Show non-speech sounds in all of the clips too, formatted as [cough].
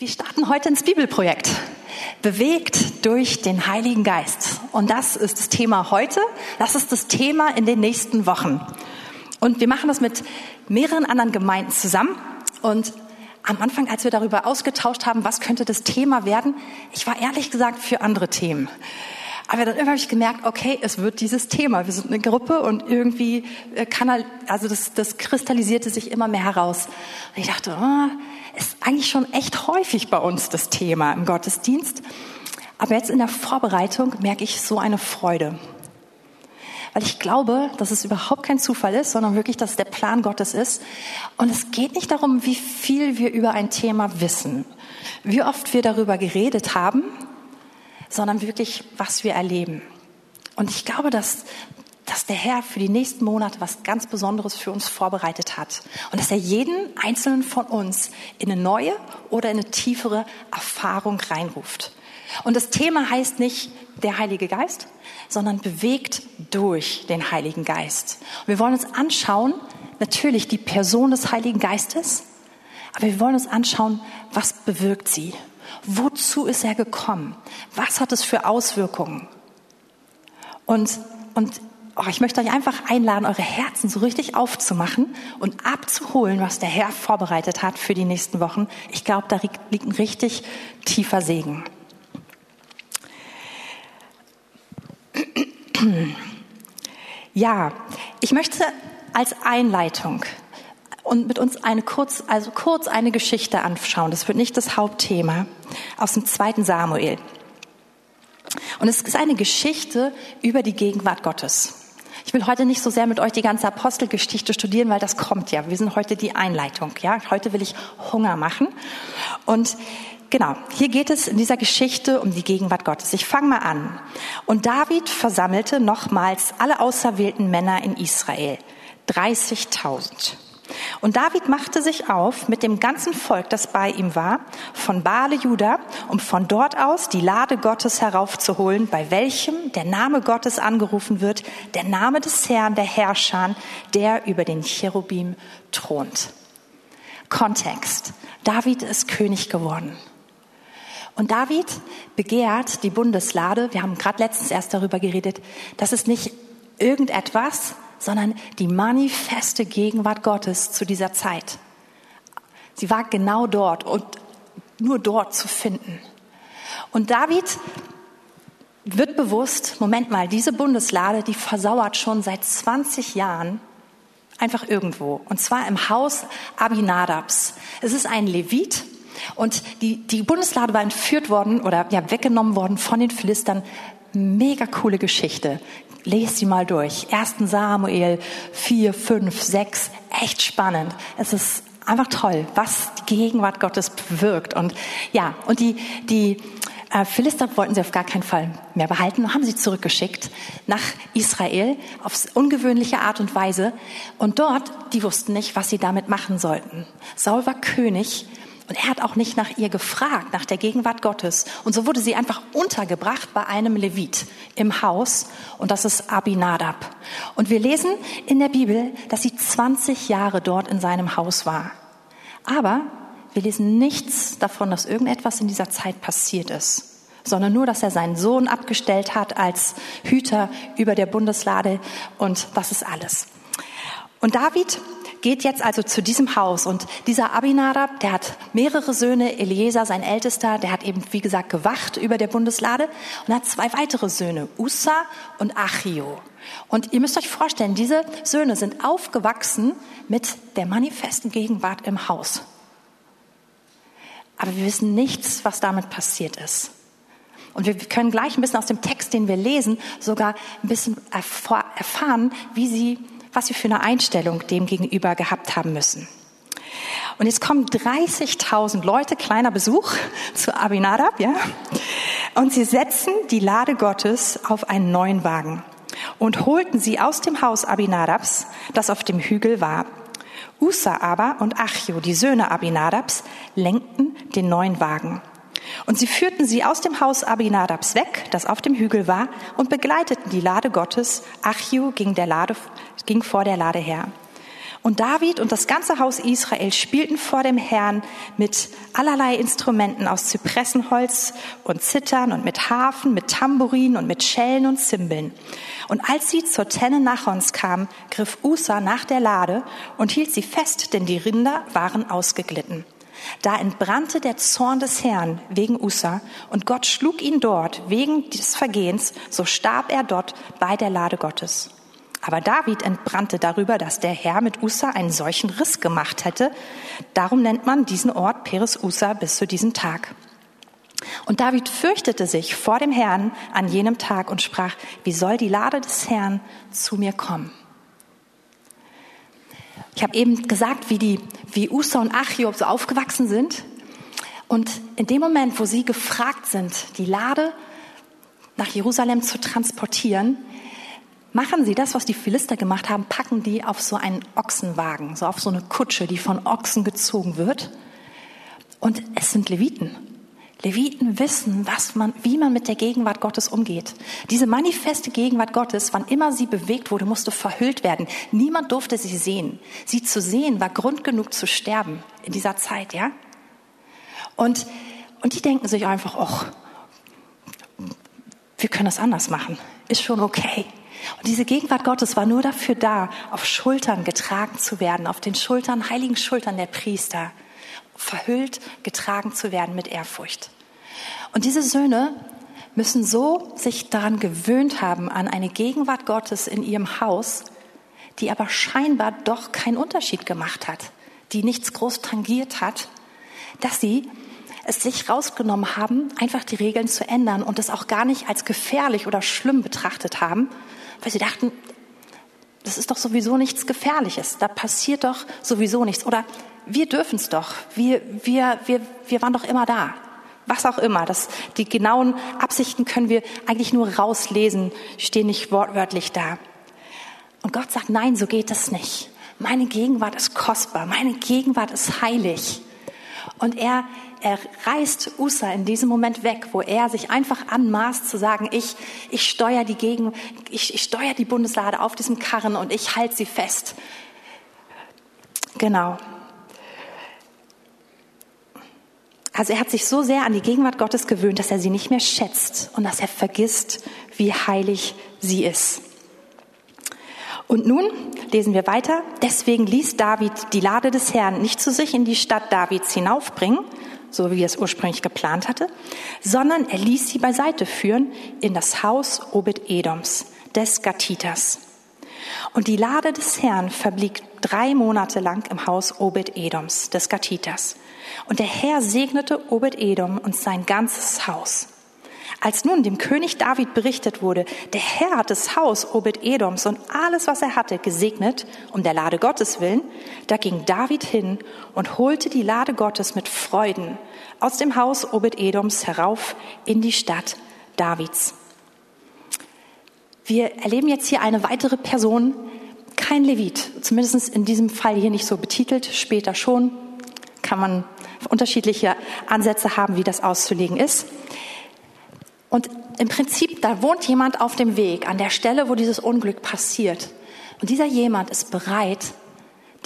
Wir starten heute ins Bibelprojekt. Bewegt durch den Heiligen Geist. Und das ist das Thema heute. Das ist das Thema in den nächsten Wochen. Und wir machen das mit mehreren anderen Gemeinden zusammen. Und am Anfang, als wir darüber ausgetauscht haben, was könnte das Thema werden, ich war ehrlich gesagt für andere Themen. Aber dann irgendwann habe ich gemerkt, okay, es wird dieses Thema. Wir sind eine Gruppe und irgendwie äh, kann halt, also das, das kristallisierte sich immer mehr heraus. Und ich dachte, oh, ist eigentlich schon echt häufig bei uns das Thema im Gottesdienst. Aber jetzt in der Vorbereitung merke ich so eine Freude. Weil ich glaube, dass es überhaupt kein Zufall ist, sondern wirklich, dass es der Plan Gottes ist. Und es geht nicht darum, wie viel wir über ein Thema wissen, wie oft wir darüber geredet haben, sondern wirklich, was wir erleben. Und ich glaube, dass dass der Herr für die nächsten Monate was ganz Besonderes für uns vorbereitet hat. Und dass er jeden einzelnen von uns in eine neue oder in eine tiefere Erfahrung reinruft. Und das Thema heißt nicht der Heilige Geist, sondern bewegt durch den Heiligen Geist. Und wir wollen uns anschauen, natürlich die Person des Heiligen Geistes, aber wir wollen uns anschauen, was bewirkt sie? Wozu ist er gekommen? Was hat es für Auswirkungen? Und, und oh, ich möchte euch einfach einladen, eure Herzen so richtig aufzumachen und abzuholen, was der Herr vorbereitet hat für die nächsten Wochen. Ich glaube, da liegt ein richtig tiefer Segen. Ja, ich möchte als Einleitung und mit uns eine kurz, also kurz eine Geschichte anschauen. Das wird nicht das Hauptthema aus dem zweiten Samuel. Und es ist eine Geschichte über die Gegenwart Gottes. Ich will heute nicht so sehr mit euch die ganze Apostelgeschichte studieren, weil das kommt ja. Wir sind heute die Einleitung, ja. Heute will ich Hunger machen. Und genau, hier geht es in dieser Geschichte um die Gegenwart Gottes. Ich fange mal an. Und David versammelte nochmals alle auserwählten Männer in Israel. 30.000. Und David machte sich auf mit dem ganzen Volk, das bei ihm war, von Baale Juda, um von dort aus die Lade Gottes heraufzuholen, bei welchem der Name Gottes angerufen wird, der Name des Herrn, der Herrscher, der über den Cherubim thront. Kontext. David ist König geworden. Und David begehrt die Bundeslade, wir haben gerade letztens erst darüber geredet, das ist nicht irgendetwas, sondern die manifeste Gegenwart Gottes zu dieser Zeit. Sie war genau dort und nur dort zu finden. Und David wird bewusst, Moment mal, diese Bundeslade, die versauert schon seit 20 Jahren einfach irgendwo. Und zwar im Haus Abinadabs. Es ist ein Levit. Und die, die Bundeslade war entführt worden oder ja, weggenommen worden von den Philistern. Mega coole Geschichte. Lest sie mal durch. 1. Samuel 4, 5, 6. Echt spannend. Es ist einfach toll, was die Gegenwart Gottes bewirkt. Und ja, und die, die äh, Philister wollten sie auf gar keinen Fall mehr behalten und haben sie zurückgeschickt nach Israel auf ungewöhnliche Art und Weise. Und dort, die wussten nicht, was sie damit machen sollten. Saul war König und er hat auch nicht nach ihr gefragt, nach der Gegenwart Gottes. Und so wurde sie einfach untergebracht bei einem Levit im Haus. Und das ist Abinadab. Und wir lesen in der Bibel, dass sie 20 Jahre dort in seinem Haus war. Aber wir lesen nichts davon, dass irgendetwas in dieser Zeit passiert ist, sondern nur, dass er seinen Sohn abgestellt hat als Hüter über der Bundeslade. Und das ist alles. Und David geht jetzt also zu diesem Haus und dieser Abinadab, der hat mehrere Söhne, Eliezer, sein Ältester, der hat eben, wie gesagt, gewacht über der Bundeslade und hat zwei weitere Söhne, Ussa und Achio. Und ihr müsst euch vorstellen, diese Söhne sind aufgewachsen mit der manifesten Gegenwart im Haus. Aber wir wissen nichts, was damit passiert ist. Und wir können gleich ein bisschen aus dem Text, den wir lesen, sogar ein bisschen erfahren, wie sie was sie für eine Einstellung dem gegenüber gehabt haben müssen. Und jetzt kommen 30.000 Leute, kleiner Besuch [laughs] zu Abinadab, ja. Und sie setzen die Lade Gottes auf einen neuen Wagen und holten sie aus dem Haus Abinadabs, das auf dem Hügel war. Usa aber und Achio, die Söhne Abinadabs, lenkten den neuen Wagen. Und sie führten sie aus dem Haus Abinadabs weg, das auf dem Hügel war, und begleiteten die Lade Gottes. Achio ging, der Lade, ging vor der Lade her. Und David und das ganze Haus Israel spielten vor dem Herrn mit allerlei Instrumenten aus Zypressenholz und Zittern und mit Hafen, mit Tambourin und mit Schellen und Zimbeln. Und als sie zur Tenne Nachons kamen, griff Usa nach der Lade und hielt sie fest, denn die Rinder waren ausgeglitten. Da entbrannte der Zorn des Herrn wegen Usa und Gott schlug ihn dort wegen des Vergehens, so starb er dort bei der Lade Gottes. Aber David entbrannte darüber, dass der Herr mit Usa einen solchen Riss gemacht hätte. Darum nennt man diesen Ort Peres Usa bis zu diesem Tag. Und David fürchtete sich vor dem Herrn an jenem Tag und sprach, wie soll die Lade des Herrn zu mir kommen? Ich habe eben gesagt, wie, die, wie Usa und Achiob so aufgewachsen sind. Und in dem Moment, wo sie gefragt sind, die Lade nach Jerusalem zu transportieren, machen sie das, was die Philister gemacht haben, packen die auf so einen Ochsenwagen, so auf so eine Kutsche, die von Ochsen gezogen wird. Und es sind Leviten. Leviten wissen, was man, wie man mit der Gegenwart Gottes umgeht. Diese manifeste Gegenwart Gottes, wann immer sie bewegt wurde, musste verhüllt werden. Niemand durfte sie sehen. Sie zu sehen war Grund genug zu sterben in dieser Zeit, ja? Und, und die denken sich einfach, ach, wir können das anders machen. Ist schon okay. Und diese Gegenwart Gottes war nur dafür da, auf Schultern getragen zu werden, auf den Schultern, heiligen Schultern der Priester, verhüllt, getragen zu werden mit Ehrfurcht. Und diese Söhne müssen so sich daran gewöhnt haben, an eine Gegenwart Gottes in ihrem Haus, die aber scheinbar doch keinen Unterschied gemacht hat, die nichts groß tangiert hat, dass sie es sich rausgenommen haben, einfach die Regeln zu ändern und es auch gar nicht als gefährlich oder schlimm betrachtet haben, weil sie dachten, das ist doch sowieso nichts Gefährliches, da passiert doch sowieso nichts. Oder wir dürfen es doch, wir, wir, wir, wir waren doch immer da. Was auch immer, das, die genauen Absichten können wir eigentlich nur rauslesen, stehen nicht wortwörtlich da. Und Gott sagt, nein, so geht es nicht. Meine Gegenwart ist kostbar, meine Gegenwart ist heilig. Und er, er reißt Usa in diesem Moment weg, wo er sich einfach anmaßt zu sagen, ich, ich steuere die Gegen, ich, ich steuere die Bundeslade auf diesem Karren und ich halte sie fest. Genau. Also er hat sich so sehr an die Gegenwart Gottes gewöhnt, dass er sie nicht mehr schätzt und dass er vergisst, wie heilig sie ist. Und nun lesen wir weiter. Deswegen ließ David die Lade des Herrn nicht zu sich in die Stadt Davids hinaufbringen, so wie er es ursprünglich geplant hatte, sondern er ließ sie beiseite führen in das Haus Obed-Edoms, des Gatiters. Und die Lade des Herrn verblieb drei Monate lang im Haus Obed-Edoms, des Gatiters. Und der Herr segnete Obed-Edom und sein ganzes Haus. Als nun dem König David berichtet wurde, der Herr hat das Haus Obed-Edoms und alles, was er hatte, gesegnet, um der Lade Gottes willen, da ging David hin und holte die Lade Gottes mit Freuden aus dem Haus Obed-Edoms herauf in die Stadt Davids. Wir erleben jetzt hier eine weitere Person, kein Levit, zumindest in diesem Fall hier nicht so betitelt, später schon, kann man unterschiedliche Ansätze haben, wie das auszulegen ist. Und im Prinzip, da wohnt jemand auf dem Weg, an der Stelle, wo dieses Unglück passiert. Und dieser jemand ist bereit,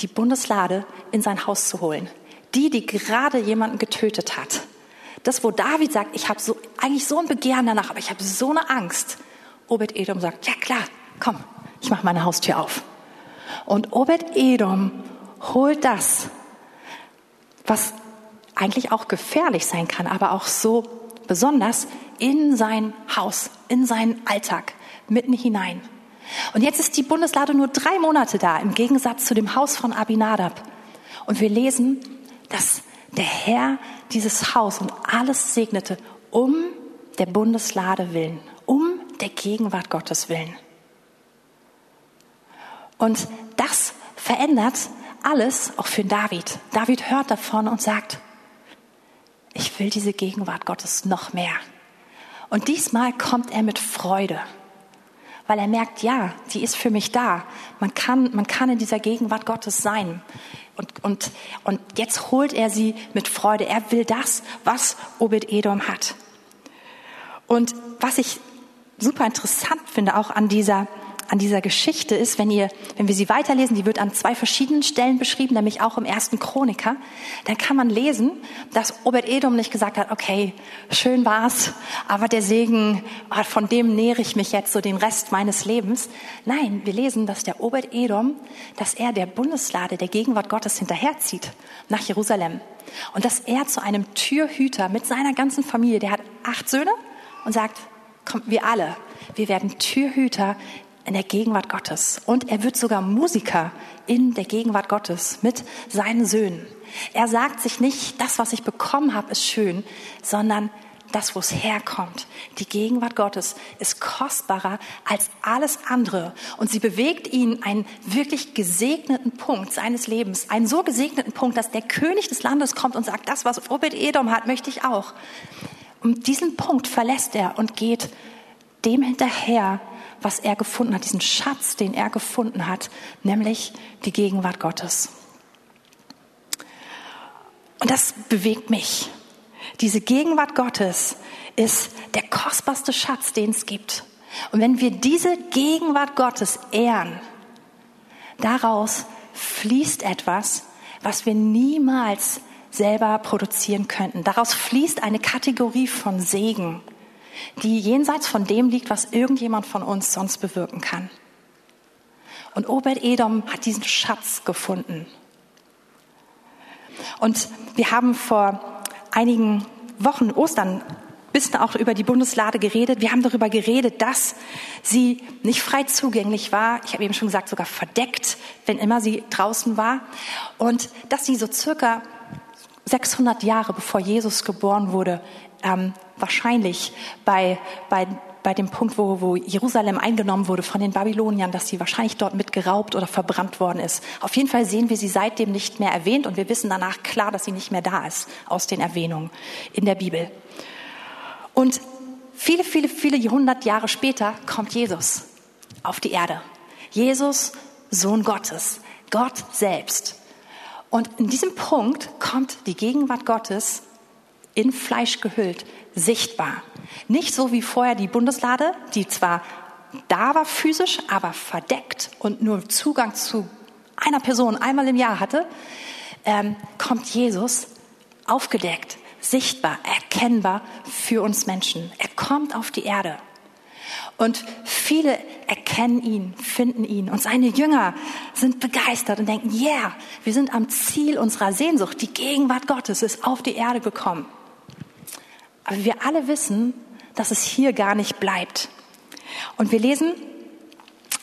die Bundeslade in sein Haus zu holen. Die, die gerade jemanden getötet hat. Das, wo David sagt, ich habe so, eigentlich so ein Begehren danach, aber ich habe so eine Angst. Obed-Edom sagt, ja klar, komm, ich mache meine Haustür auf. Und Obed-Edom holt das, was eigentlich auch gefährlich sein kann, aber auch so besonders in sein Haus, in seinen Alltag, mitten hinein. Und jetzt ist die Bundeslade nur drei Monate da, im Gegensatz zu dem Haus von Abinadab. Und wir lesen, dass der Herr dieses Haus und alles segnete, um der Bundeslade willen, um der Gegenwart Gottes willen. Und das verändert alles auch für David. David hört davon und sagt, ich will diese Gegenwart Gottes noch mehr. Und diesmal kommt er mit Freude, weil er merkt, ja, die ist für mich da. Man kann, man kann in dieser Gegenwart Gottes sein. Und, und, und jetzt holt er sie mit Freude. Er will das, was Obed-Edom hat. Und was ich super interessant finde, auch an dieser, an dieser Geschichte ist, wenn ihr, wenn wir sie weiterlesen, die wird an zwei verschiedenen Stellen beschrieben, nämlich auch im ersten Chroniker, dann kann man lesen, dass Obed-Edom nicht gesagt hat, okay, schön war's, aber der Segen, ah, von dem nähere ich mich jetzt so den Rest meines Lebens. Nein, wir lesen, dass der Obed-Edom, dass er der Bundeslade der Gegenwart Gottes hinterherzieht nach Jerusalem. Und dass er zu einem Türhüter mit seiner ganzen Familie, der hat acht Söhne und sagt, kommt wir alle, wir werden Türhüter in der Gegenwart Gottes. Und er wird sogar Musiker in der Gegenwart Gottes mit seinen Söhnen. Er sagt sich nicht, das, was ich bekommen habe, ist schön, sondern das, wo es herkommt. Die Gegenwart Gottes ist kostbarer als alles andere. Und sie bewegt ihn einen wirklich gesegneten Punkt seines Lebens. Einen so gesegneten Punkt, dass der König des Landes kommt und sagt, das, was Obed Edom hat, möchte ich auch. Und diesen Punkt verlässt er und geht dem hinterher, was er gefunden hat, diesen Schatz, den er gefunden hat, nämlich die Gegenwart Gottes. Und das bewegt mich. Diese Gegenwart Gottes ist der kostbarste Schatz, den es gibt. Und wenn wir diese Gegenwart Gottes ehren, daraus fließt etwas, was wir niemals selber produzieren könnten. Daraus fließt eine Kategorie von Segen die jenseits von dem liegt, was irgendjemand von uns sonst bewirken kann. Und Obed-Edom hat diesen Schatz gefunden. Und wir haben vor einigen Wochen Ostern bisschen auch über die Bundeslade geredet. Wir haben darüber geredet, dass sie nicht frei zugänglich war. Ich habe eben schon gesagt, sogar verdeckt, wenn immer sie draußen war. Und dass sie so circa 600 Jahre bevor Jesus geboren wurde, ähm, wahrscheinlich bei, bei, bei dem Punkt, wo, wo Jerusalem eingenommen wurde von den Babyloniern, dass sie wahrscheinlich dort mit geraubt oder verbrannt worden ist. Auf jeden Fall sehen wir sie seitdem nicht mehr erwähnt und wir wissen danach klar, dass sie nicht mehr da ist aus den Erwähnungen in der Bibel. Und viele, viele, viele Jahrhundert Jahre später kommt Jesus auf die Erde. Jesus, Sohn Gottes, Gott selbst. Und in diesem Punkt kommt die Gegenwart Gottes in Fleisch gehüllt, sichtbar. Nicht so wie vorher die Bundeslade, die zwar da war physisch, aber verdeckt und nur Zugang zu einer Person einmal im Jahr hatte, ähm, kommt Jesus aufgedeckt, sichtbar, erkennbar für uns Menschen. Er kommt auf die Erde. Und viele erkennen ihn, finden ihn. Und seine Jünger sind begeistert und denken, yeah, wir sind am Ziel unserer Sehnsucht. Die Gegenwart Gottes ist auf die Erde gekommen. Aber wir alle wissen, dass es hier gar nicht bleibt. Und wir lesen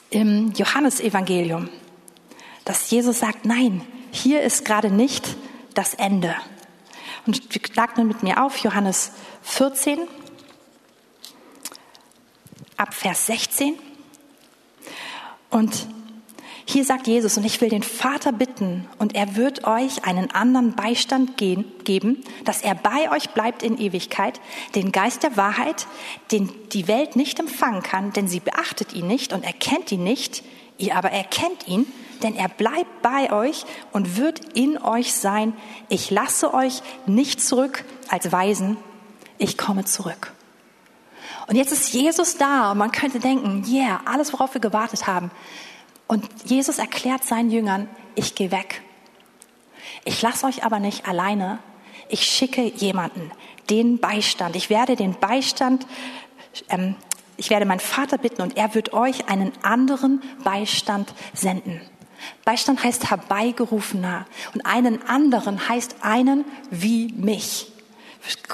im Johannesevangelium, dass Jesus sagt, nein, hier ist gerade nicht das Ende. Und schlagt nun mit mir auf, Johannes 14, ab Vers 16. Und hier sagt Jesus, und ich will den Vater bitten, und er wird euch einen anderen Beistand geben, dass er bei euch bleibt in Ewigkeit, den Geist der Wahrheit, den die Welt nicht empfangen kann, denn sie beachtet ihn nicht und erkennt ihn nicht, ihr aber erkennt ihn, denn er bleibt bei euch und wird in euch sein. Ich lasse euch nicht zurück als Weisen, ich komme zurück. Und jetzt ist Jesus da und man könnte denken, yeah, alles, worauf wir gewartet haben. Und Jesus erklärt seinen Jüngern, ich gehe weg. Ich lasse euch aber nicht alleine. Ich schicke jemanden, den Beistand. Ich werde den Beistand, ähm, ich werde meinen Vater bitten und er wird euch einen anderen Beistand senden. Beistand heißt herbeigerufener und einen anderen heißt einen wie mich.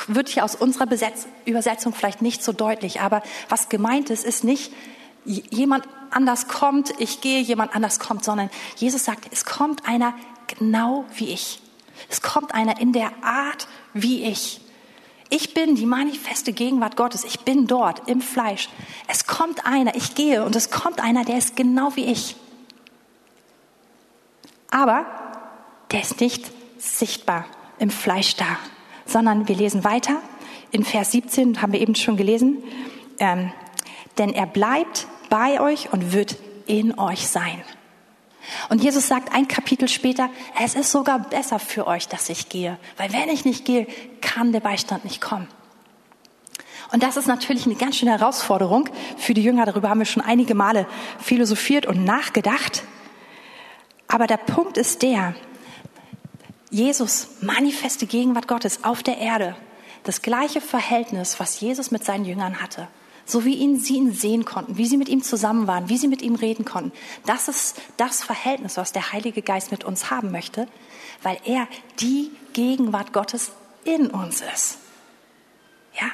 Wird hier aus unserer Besetz Übersetzung vielleicht nicht so deutlich, aber was gemeint ist, ist nicht jemand anders kommt, ich gehe, jemand anders kommt, sondern Jesus sagt, es kommt einer genau wie ich. Es kommt einer in der Art wie ich. Ich bin die manifeste Gegenwart Gottes. Ich bin dort im Fleisch. Es kommt einer, ich gehe und es kommt einer, der ist genau wie ich. Aber der ist nicht sichtbar im Fleisch da, sondern wir lesen weiter. In Vers 17 haben wir eben schon gelesen. Ähm, denn er bleibt bei euch und wird in euch sein. Und Jesus sagt ein Kapitel später, es ist sogar besser für euch, dass ich gehe, weil wenn ich nicht gehe, kann der Beistand nicht kommen. Und das ist natürlich eine ganz schöne Herausforderung für die Jünger. Darüber haben wir schon einige Male philosophiert und nachgedacht. Aber der Punkt ist der, Jesus, manifeste Gegenwart Gottes auf der Erde, das gleiche Verhältnis, was Jesus mit seinen Jüngern hatte, so wie ihn, sie ihn sehen konnten, wie sie mit ihm zusammen waren, wie sie mit ihm reden konnten. Das ist das Verhältnis, was der Heilige Geist mit uns haben möchte, weil er die Gegenwart Gottes in uns ist. Ja,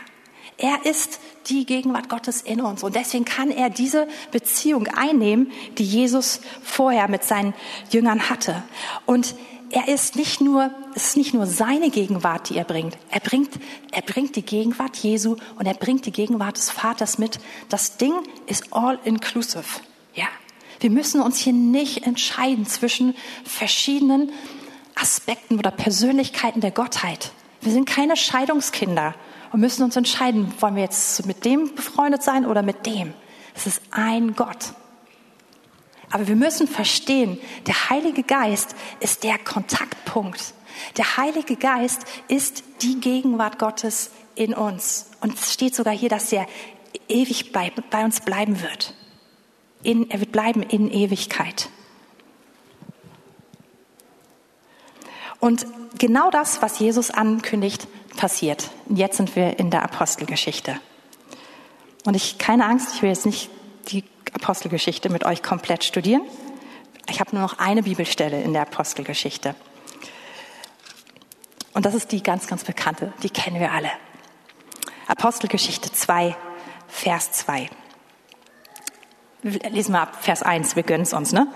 er ist die Gegenwart Gottes in uns. Und deswegen kann er diese Beziehung einnehmen, die Jesus vorher mit seinen Jüngern hatte. Und er ist nicht nur, es ist nicht nur seine Gegenwart, die er bringt. Er bringt, er bringt die Gegenwart Jesu und er bringt die Gegenwart des Vaters mit. Das Ding ist all inclusive. Ja. Wir müssen uns hier nicht entscheiden zwischen verschiedenen Aspekten oder Persönlichkeiten der Gottheit. Wir sind keine Scheidungskinder und müssen uns entscheiden, wollen wir jetzt mit dem befreundet sein oder mit dem. Es ist ein Gott. Aber wir müssen verstehen, der Heilige Geist ist der Kontaktpunkt. Der Heilige Geist ist die Gegenwart Gottes in uns. Und es steht sogar hier, dass er ewig bei, bei uns bleiben wird. In, er wird bleiben in Ewigkeit. Und genau das, was Jesus ankündigt, passiert. Jetzt sind wir in der Apostelgeschichte. Und ich, keine Angst, ich will jetzt nicht die Apostelgeschichte mit euch komplett studieren. Ich habe nur noch eine Bibelstelle in der Apostelgeschichte. Und das ist die ganz, ganz bekannte, die kennen wir alle. Apostelgeschichte 2, Vers 2. Wir lesen mal ab Vers 1, wir gönnen es uns, ne?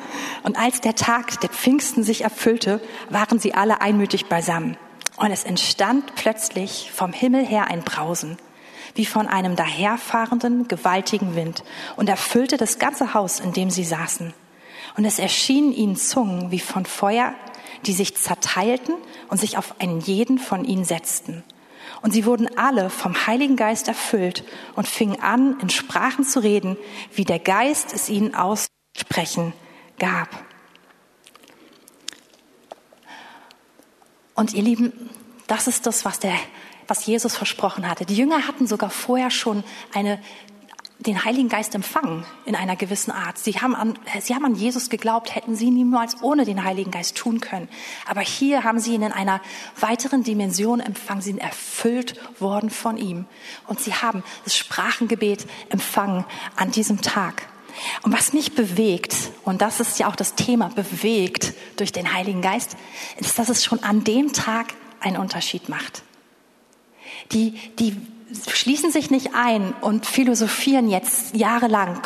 Und als der Tag der Pfingsten sich erfüllte, waren sie alle einmütig beisammen. Und es entstand plötzlich vom Himmel her ein Brausen, wie von einem daherfahrenden, gewaltigen Wind, und erfüllte das ganze Haus, in dem sie saßen. Und es erschienen ihnen Zungen wie von Feuer, die sich zerteilten und sich auf einen jeden von ihnen setzten. Und sie wurden alle vom Heiligen Geist erfüllt und fingen an, in Sprachen zu reden, wie der Geist es ihnen aussprechen gab. Und ihr Lieben, das ist das, was, der, was Jesus versprochen hatte. Die Jünger hatten sogar vorher schon eine, den Heiligen Geist empfangen in einer gewissen Art. Sie haben, an, sie haben an Jesus geglaubt, hätten sie niemals ohne den Heiligen Geist tun können. Aber hier haben sie ihn in einer weiteren Dimension empfangen. Sie sind erfüllt worden von ihm. Und sie haben das Sprachengebet empfangen an diesem Tag. Und was mich bewegt, und das ist ja auch das Thema, bewegt durch den Heiligen Geist, ist, dass es schon an dem Tag einen Unterschied macht. Die, die schließen sich nicht ein und philosophieren jetzt jahrelang,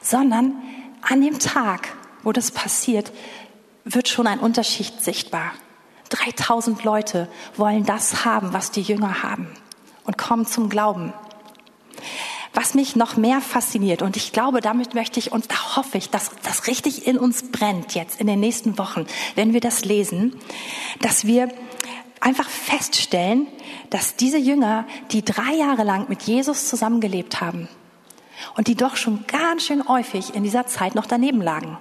sondern an dem Tag, wo das passiert, wird schon ein Unterschied sichtbar. 3000 Leute wollen das haben, was die Jünger haben und kommen zum Glauben. Was mich noch mehr fasziniert, und ich glaube, damit möchte ich und da hoffe ich, dass das richtig in uns brennt jetzt in den nächsten Wochen, wenn wir das lesen, dass wir einfach feststellen, dass diese Jünger, die drei Jahre lang mit Jesus zusammengelebt haben und die doch schon ganz schön häufig in dieser Zeit noch daneben lagen,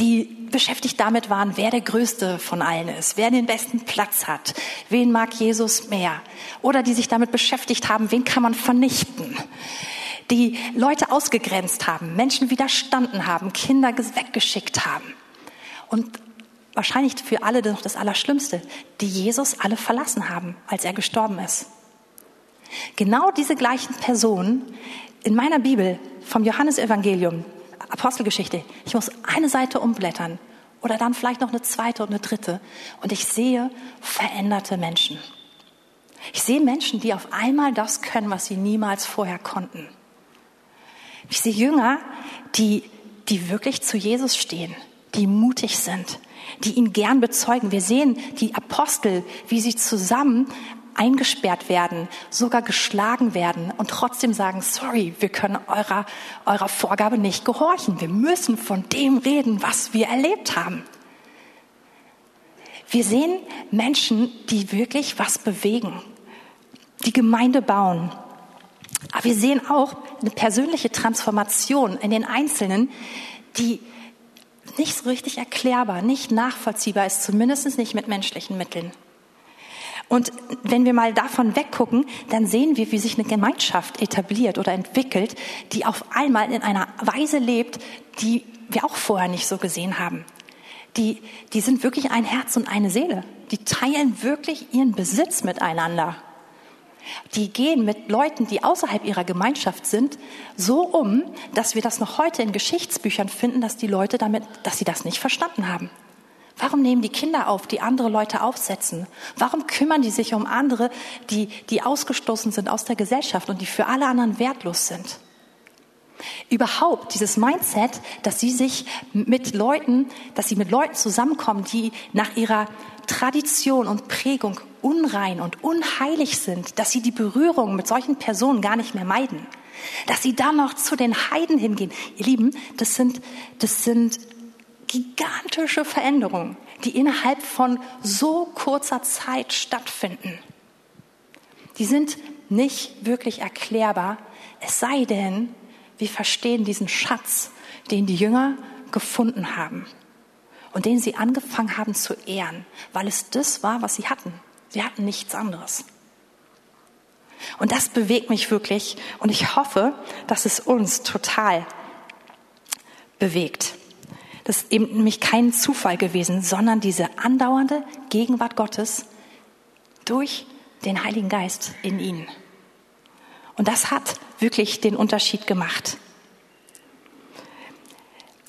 die beschäftigt damit waren, wer der Größte von allen ist, wer den besten Platz hat, wen mag Jesus mehr, oder die sich damit beschäftigt haben, wen kann man vernichten, die Leute ausgegrenzt haben, Menschen widerstanden haben, Kinder weggeschickt haben. Und wahrscheinlich für alle noch das Allerschlimmste, die Jesus alle verlassen haben, als er gestorben ist. Genau diese gleichen Personen in meiner Bibel vom Johannesevangelium, Apostelgeschichte, ich muss eine Seite umblättern oder dann vielleicht noch eine zweite und eine dritte und ich sehe veränderte Menschen. Ich sehe Menschen, die auf einmal das können, was sie niemals vorher konnten. Ich sehe Jünger, die, die wirklich zu Jesus stehen, die mutig sind, die ihn gern bezeugen. Wir sehen die Apostel, wie sie zusammen eingesperrt werden, sogar geschlagen werden und trotzdem sagen, sorry, wir können eurer, eurer Vorgabe nicht gehorchen. Wir müssen von dem reden, was wir erlebt haben. Wir sehen Menschen, die wirklich was bewegen, die Gemeinde bauen, aber wir sehen auch eine persönliche Transformation in den Einzelnen, die nicht so richtig erklärbar, nicht nachvollziehbar ist, zumindest nicht mit menschlichen Mitteln. Und wenn wir mal davon weggucken, dann sehen wir, wie sich eine Gemeinschaft etabliert oder entwickelt, die auf einmal in einer Weise lebt, die wir auch vorher nicht so gesehen haben. Die, die sind wirklich ein Herz und eine Seele. Die teilen wirklich ihren Besitz miteinander. Die gehen mit Leuten, die außerhalb ihrer Gemeinschaft sind, so um, dass wir das noch heute in Geschichtsbüchern finden, dass die Leute damit, dass sie das nicht verstanden haben. Warum nehmen die Kinder auf, die andere Leute aufsetzen? Warum kümmern die sich um andere, die, die ausgestoßen sind aus der Gesellschaft und die für alle anderen wertlos sind? Überhaupt dieses Mindset, dass sie sich mit Leuten, dass sie mit Leuten zusammenkommen, die nach ihrer Tradition und Prägung unrein und unheilig sind, dass sie die Berührung mit solchen Personen gar nicht mehr meiden, dass sie dann noch zu den Heiden hingehen. Ihr Lieben, das sind, das sind gigantische Veränderungen, die innerhalb von so kurzer Zeit stattfinden. Die sind nicht wirklich erklärbar, es sei denn, wir verstehen diesen Schatz, den die Jünger gefunden haben und den sie angefangen haben zu ehren, weil es das war, was sie hatten. Sie hatten nichts anderes. Und das bewegt mich wirklich und ich hoffe, dass es uns total bewegt. Das ist eben nämlich kein Zufall gewesen, sondern diese andauernde Gegenwart Gottes durch den Heiligen Geist in ihnen. Und das hat wirklich den Unterschied gemacht.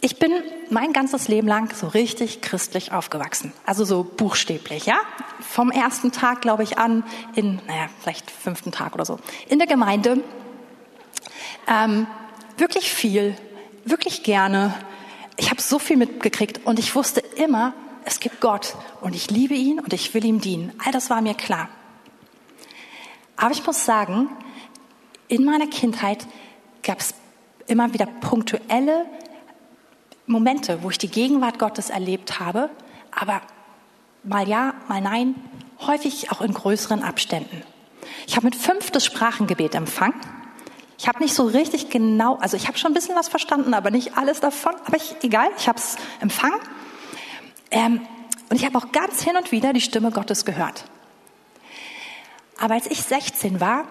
Ich bin mein ganzes Leben lang so richtig christlich aufgewachsen. Also so buchstäblich, ja? Vom ersten Tag, glaube ich, an in, naja, vielleicht fünften Tag oder so. In der Gemeinde. Ähm, wirklich viel, wirklich gerne, ich habe so viel mitgekriegt und ich wusste immer, es gibt Gott und ich liebe ihn und ich will ihm dienen. All das war mir klar. Aber ich muss sagen, in meiner Kindheit gab es immer wieder punktuelle Momente, wo ich die Gegenwart Gottes erlebt habe, aber mal ja, mal nein, häufig auch in größeren Abständen. Ich habe mit fünf das Sprachengebet empfangen ich habe nicht so richtig genau, also ich habe schon ein bisschen was verstanden, aber nicht alles davon. Aber ich, egal, ich habe es empfangen. Ähm, und ich habe auch ganz hin und wieder die Stimme Gottes gehört. Aber als ich 16 war,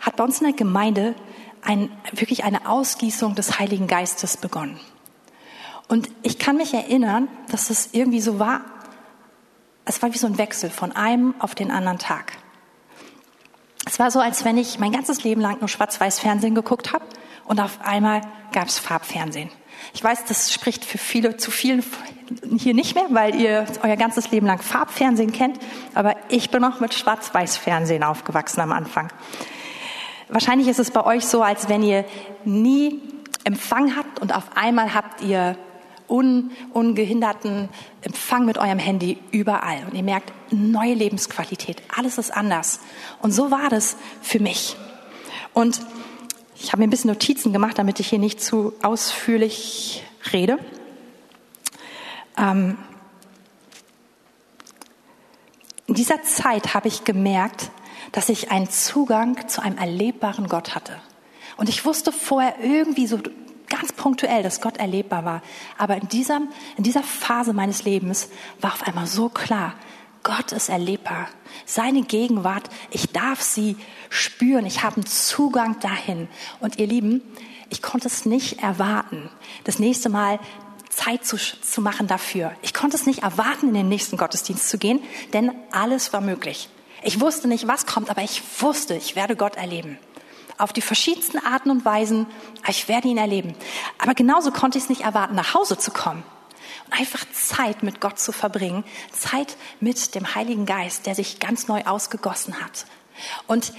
hat bei uns in der Gemeinde ein, wirklich eine Ausgießung des Heiligen Geistes begonnen. Und ich kann mich erinnern, dass es irgendwie so war, es war wie so ein Wechsel von einem auf den anderen Tag. Es war so, als wenn ich mein ganzes Leben lang nur Schwarz-Weiß-Fernsehen geguckt habe und auf einmal gab es Farbfernsehen. Ich weiß, das spricht für viele, zu vielen hier nicht mehr, weil ihr euer ganzes Leben lang Farbfernsehen kennt, aber ich bin noch mit Schwarz-Weiß-Fernsehen aufgewachsen am Anfang. Wahrscheinlich ist es bei euch so, als wenn ihr nie Empfang habt und auf einmal habt ihr un, ungehinderten Empfang mit eurem Handy überall. Und ihr merkt, neue Lebensqualität, alles ist anders. Und so war das für mich. Und ich habe mir ein bisschen Notizen gemacht, damit ich hier nicht zu ausführlich rede. Ähm, in dieser Zeit habe ich gemerkt, dass ich einen Zugang zu einem erlebbaren Gott hatte. Und ich wusste vorher irgendwie so ganz punktuell, dass Gott erlebbar war. Aber in dieser, in dieser Phase meines Lebens war auf einmal so klar, Gott ist erlebbar. Seine Gegenwart, ich darf sie spüren. Ich habe einen Zugang dahin. Und ihr Lieben, ich konnte es nicht erwarten, das nächste Mal Zeit zu, zu machen dafür. Ich konnte es nicht erwarten, in den nächsten Gottesdienst zu gehen, denn alles war möglich. Ich wusste nicht, was kommt, aber ich wusste, ich werde Gott erleben auf die verschiedensten Arten und Weisen. Ich werde ihn erleben. Aber genauso konnte ich es nicht erwarten, nach Hause zu kommen und einfach Zeit mit Gott zu verbringen, Zeit mit dem Heiligen Geist, der sich ganz neu ausgegossen hat. Und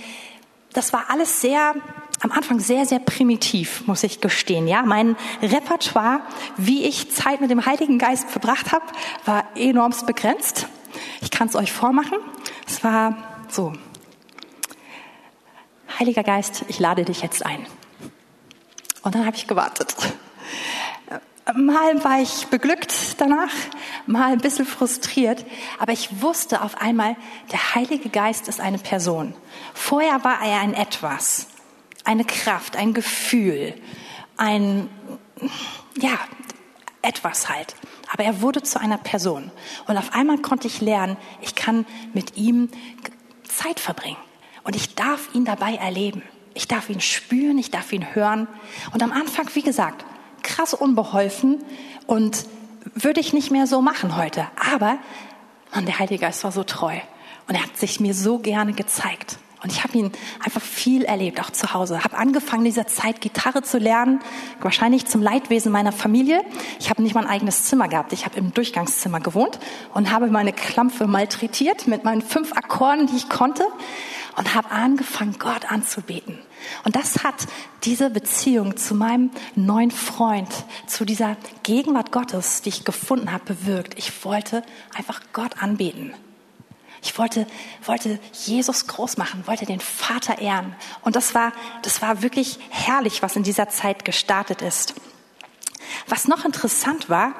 das war alles sehr, am Anfang sehr, sehr primitiv, muss ich gestehen. Ja, mein Repertoire, wie ich Zeit mit dem Heiligen Geist verbracht habe, war enormst begrenzt. Ich kann es euch vormachen. Es war so. Heiliger Geist, ich lade dich jetzt ein. Und dann habe ich gewartet. Mal war ich beglückt danach, mal ein bisschen frustriert, aber ich wusste auf einmal, der Heilige Geist ist eine Person. Vorher war er ein Etwas, eine Kraft, ein Gefühl, ein, ja, etwas halt. Aber er wurde zu einer Person. Und auf einmal konnte ich lernen, ich kann mit ihm Zeit verbringen. Und ich darf ihn dabei erleben. Ich darf ihn spüren, ich darf ihn hören. Und am Anfang, wie gesagt, krass unbeholfen und würde ich nicht mehr so machen heute. Aber, Mann, der Heilige Geist war so treu. Und er hat sich mir so gerne gezeigt. Und ich habe ihn einfach viel erlebt, auch zu Hause. Habe angefangen, in dieser Zeit Gitarre zu lernen, wahrscheinlich zum Leidwesen meiner Familie. Ich habe nicht mal ein eigenes Zimmer gehabt. Ich habe im Durchgangszimmer gewohnt und habe meine Klampfe malträtiert mit meinen fünf Akkorden, die ich konnte und habe angefangen, Gott anzubeten. Und das hat diese Beziehung zu meinem neuen Freund, zu dieser Gegenwart Gottes, die ich gefunden habe, bewirkt. Ich wollte einfach Gott anbeten. Ich wollte, wollte Jesus groß machen, wollte den Vater ehren. Und das war, das war wirklich herrlich, was in dieser Zeit gestartet ist. Was noch interessant war,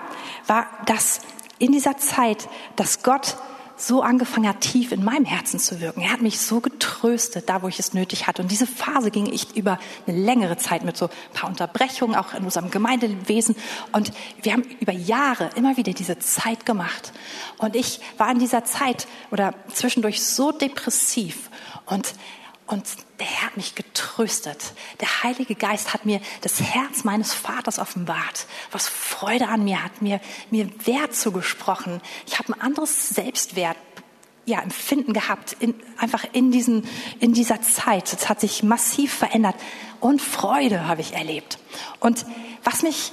war, dass in dieser Zeit, dass Gott so angefangen hat, tief in meinem Herzen zu wirken. Er hat mich so getröstet, da wo ich es nötig hatte. Und diese Phase ging ich über eine längere Zeit mit so ein paar Unterbrechungen, auch in unserem Gemeindewesen. Und wir haben über Jahre immer wieder diese Zeit gemacht. Und ich war in dieser Zeit oder zwischendurch so depressiv und und der Herr hat mich getröstet. Der Heilige Geist hat mir das Herz meines Vaters offenbart, was Freude an mir hat, mir, mir Wert zugesprochen. Ich habe ein anderes Selbstwert ja, Empfinden gehabt, in, einfach in, diesen, in dieser Zeit. Es hat sich massiv verändert und Freude habe ich erlebt. Und was mich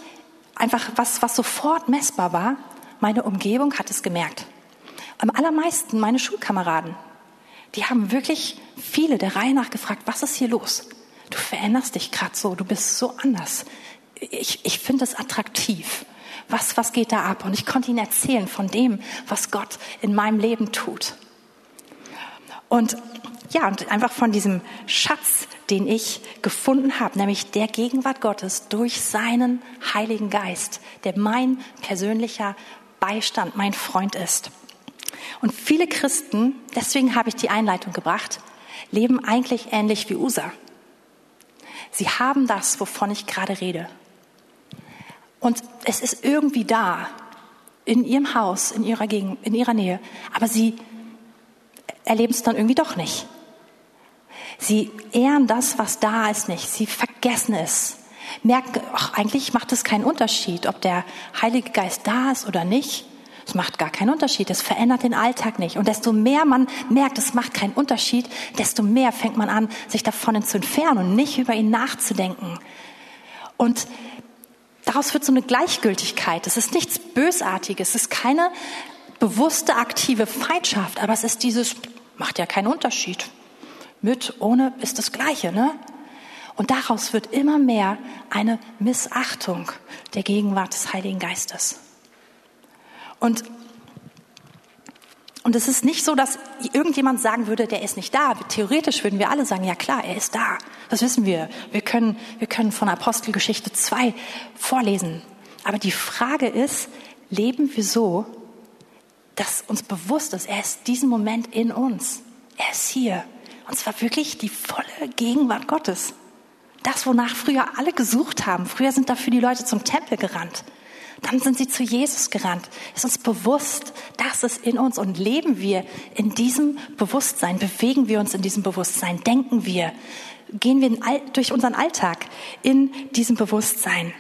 einfach, was, was sofort messbar war, meine Umgebung hat es gemerkt. Am allermeisten meine Schulkameraden, die haben wirklich viele der Reihe nach gefragt, was ist hier los? Du veränderst dich gerade so, du bist so anders. Ich, ich finde es attraktiv. Was, was geht da ab? Und ich konnte ihnen erzählen von dem, was Gott in meinem Leben tut. Und ja, und einfach von diesem Schatz, den ich gefunden habe, nämlich der Gegenwart Gottes durch seinen Heiligen Geist, der mein persönlicher Beistand, mein Freund ist. Und viele Christen, deswegen habe ich die Einleitung gebracht, leben eigentlich ähnlich wie Usa. Sie haben das, wovon ich gerade rede. Und es ist irgendwie da, in ihrem Haus, in ihrer Gegend, in ihrer Nähe. Aber sie erleben es dann irgendwie doch nicht. Sie ehren das, was da ist, nicht. Sie vergessen es. Merken, ach, eigentlich macht es keinen Unterschied, ob der Heilige Geist da ist oder nicht. Es macht gar keinen Unterschied. Es verändert den Alltag nicht. Und desto mehr man merkt, es macht keinen Unterschied, desto mehr fängt man an, sich davon zu entfernen und nicht über ihn nachzudenken. Und daraus wird so eine Gleichgültigkeit. Es ist nichts Bösartiges. Es ist keine bewusste, aktive Feindschaft. Aber es ist dieses, macht ja keinen Unterschied. Mit, ohne ist das Gleiche, ne? Und daraus wird immer mehr eine Missachtung der Gegenwart des Heiligen Geistes. Und, und es ist nicht so, dass irgendjemand sagen würde, der ist nicht da. Theoretisch würden wir alle sagen, ja klar, er ist da. Das wissen wir. Wir können, wir können von Apostelgeschichte 2 vorlesen. Aber die Frage ist, leben wir so, dass uns bewusst ist, er ist diesen Moment in uns. Er ist hier. Und zwar wirklich die volle Gegenwart Gottes. Das, wonach früher alle gesucht haben. Früher sind dafür die Leute zum Tempel gerannt. Dann sind sie zu Jesus gerannt. Ist uns bewusst, das ist in uns und leben wir in diesem Bewusstsein, bewegen wir uns in diesem Bewusstsein, denken wir, gehen wir durch unseren Alltag in diesem Bewusstsein.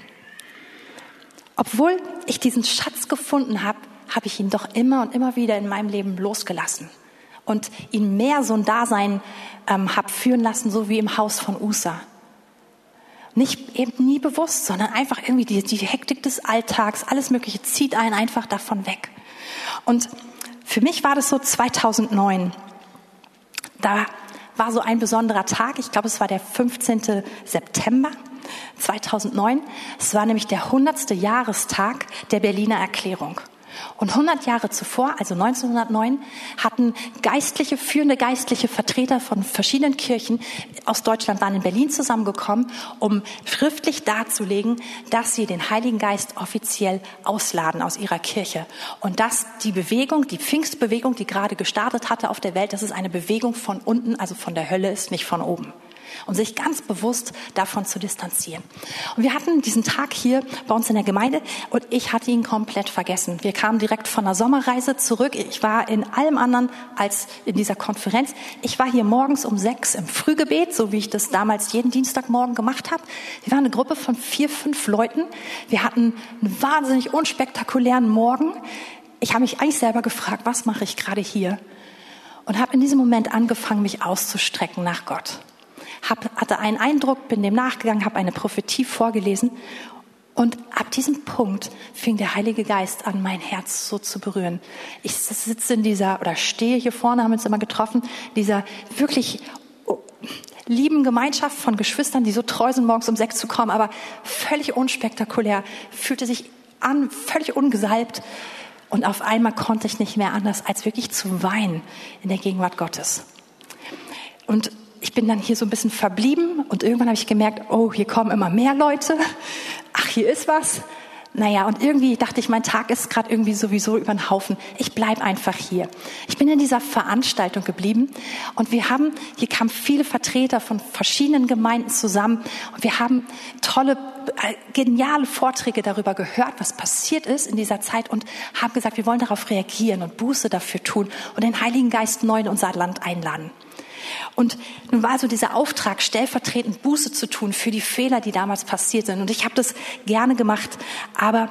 Obwohl ich diesen Schatz gefunden habe, habe ich ihn doch immer und immer wieder in meinem Leben losgelassen und ihn mehr so ein Dasein ähm, habe führen lassen, so wie im Haus von Usa. Nicht eben nie bewusst, sondern einfach irgendwie die, die Hektik des Alltags, alles Mögliche zieht einen einfach davon weg. Und für mich war das so 2009. Da war so ein besonderer Tag. Ich glaube, es war der 15. September 2009. Es war nämlich der 100. Jahrestag der Berliner Erklärung. Und 100 Jahre zuvor, also 1909, hatten geistliche, führende geistliche Vertreter von verschiedenen Kirchen aus Deutschland waren in Berlin zusammengekommen, um schriftlich darzulegen, dass sie den Heiligen Geist offiziell ausladen aus ihrer Kirche. Und dass die Bewegung, die Pfingstbewegung, die gerade gestartet hatte auf der Welt, dass es eine Bewegung von unten, also von der Hölle ist, nicht von oben. Um sich ganz bewusst davon zu distanzieren. Und wir hatten diesen Tag hier bei uns in der Gemeinde und ich hatte ihn komplett vergessen. Wir kamen direkt von einer Sommerreise zurück. Ich war in allem anderen als in dieser Konferenz. Ich war hier morgens um sechs im Frühgebet, so wie ich das damals jeden Dienstagmorgen gemacht habe. Wir waren eine Gruppe von vier, fünf Leuten. Wir hatten einen wahnsinnig unspektakulären Morgen. Ich habe mich eigentlich selber gefragt, was mache ich gerade hier? Und habe in diesem Moment angefangen, mich auszustrecken nach Gott hab, hatte einen Eindruck, bin dem nachgegangen, habe eine Prophetie vorgelesen und ab diesem Punkt fing der Heilige Geist an, mein Herz so zu berühren. Ich sitze in dieser, oder stehe hier vorne, haben uns immer getroffen, dieser wirklich lieben Gemeinschaft von Geschwistern, die so treu sind, morgens um sechs zu kommen, aber völlig unspektakulär, fühlte sich an, völlig ungesalbt. Und auf einmal konnte ich nicht mehr anders, als wirklich zu weinen in der Gegenwart Gottes. Und ich bin dann hier so ein bisschen verblieben und irgendwann habe ich gemerkt, oh, hier kommen immer mehr Leute. Ach, hier ist was. Naja, und irgendwie dachte ich, mein Tag ist gerade irgendwie sowieso über den Haufen. Ich bleib einfach hier. Ich bin in dieser Veranstaltung geblieben und wir haben, hier kamen viele Vertreter von verschiedenen Gemeinden zusammen und wir haben tolle, äh, geniale Vorträge darüber gehört, was passiert ist in dieser Zeit und haben gesagt, wir wollen darauf reagieren und Buße dafür tun und den Heiligen Geist neu in unser Land einladen. Und nun war so dieser Auftrag, stellvertretend Buße zu tun für die Fehler, die damals passiert sind. Und ich habe das gerne gemacht. Aber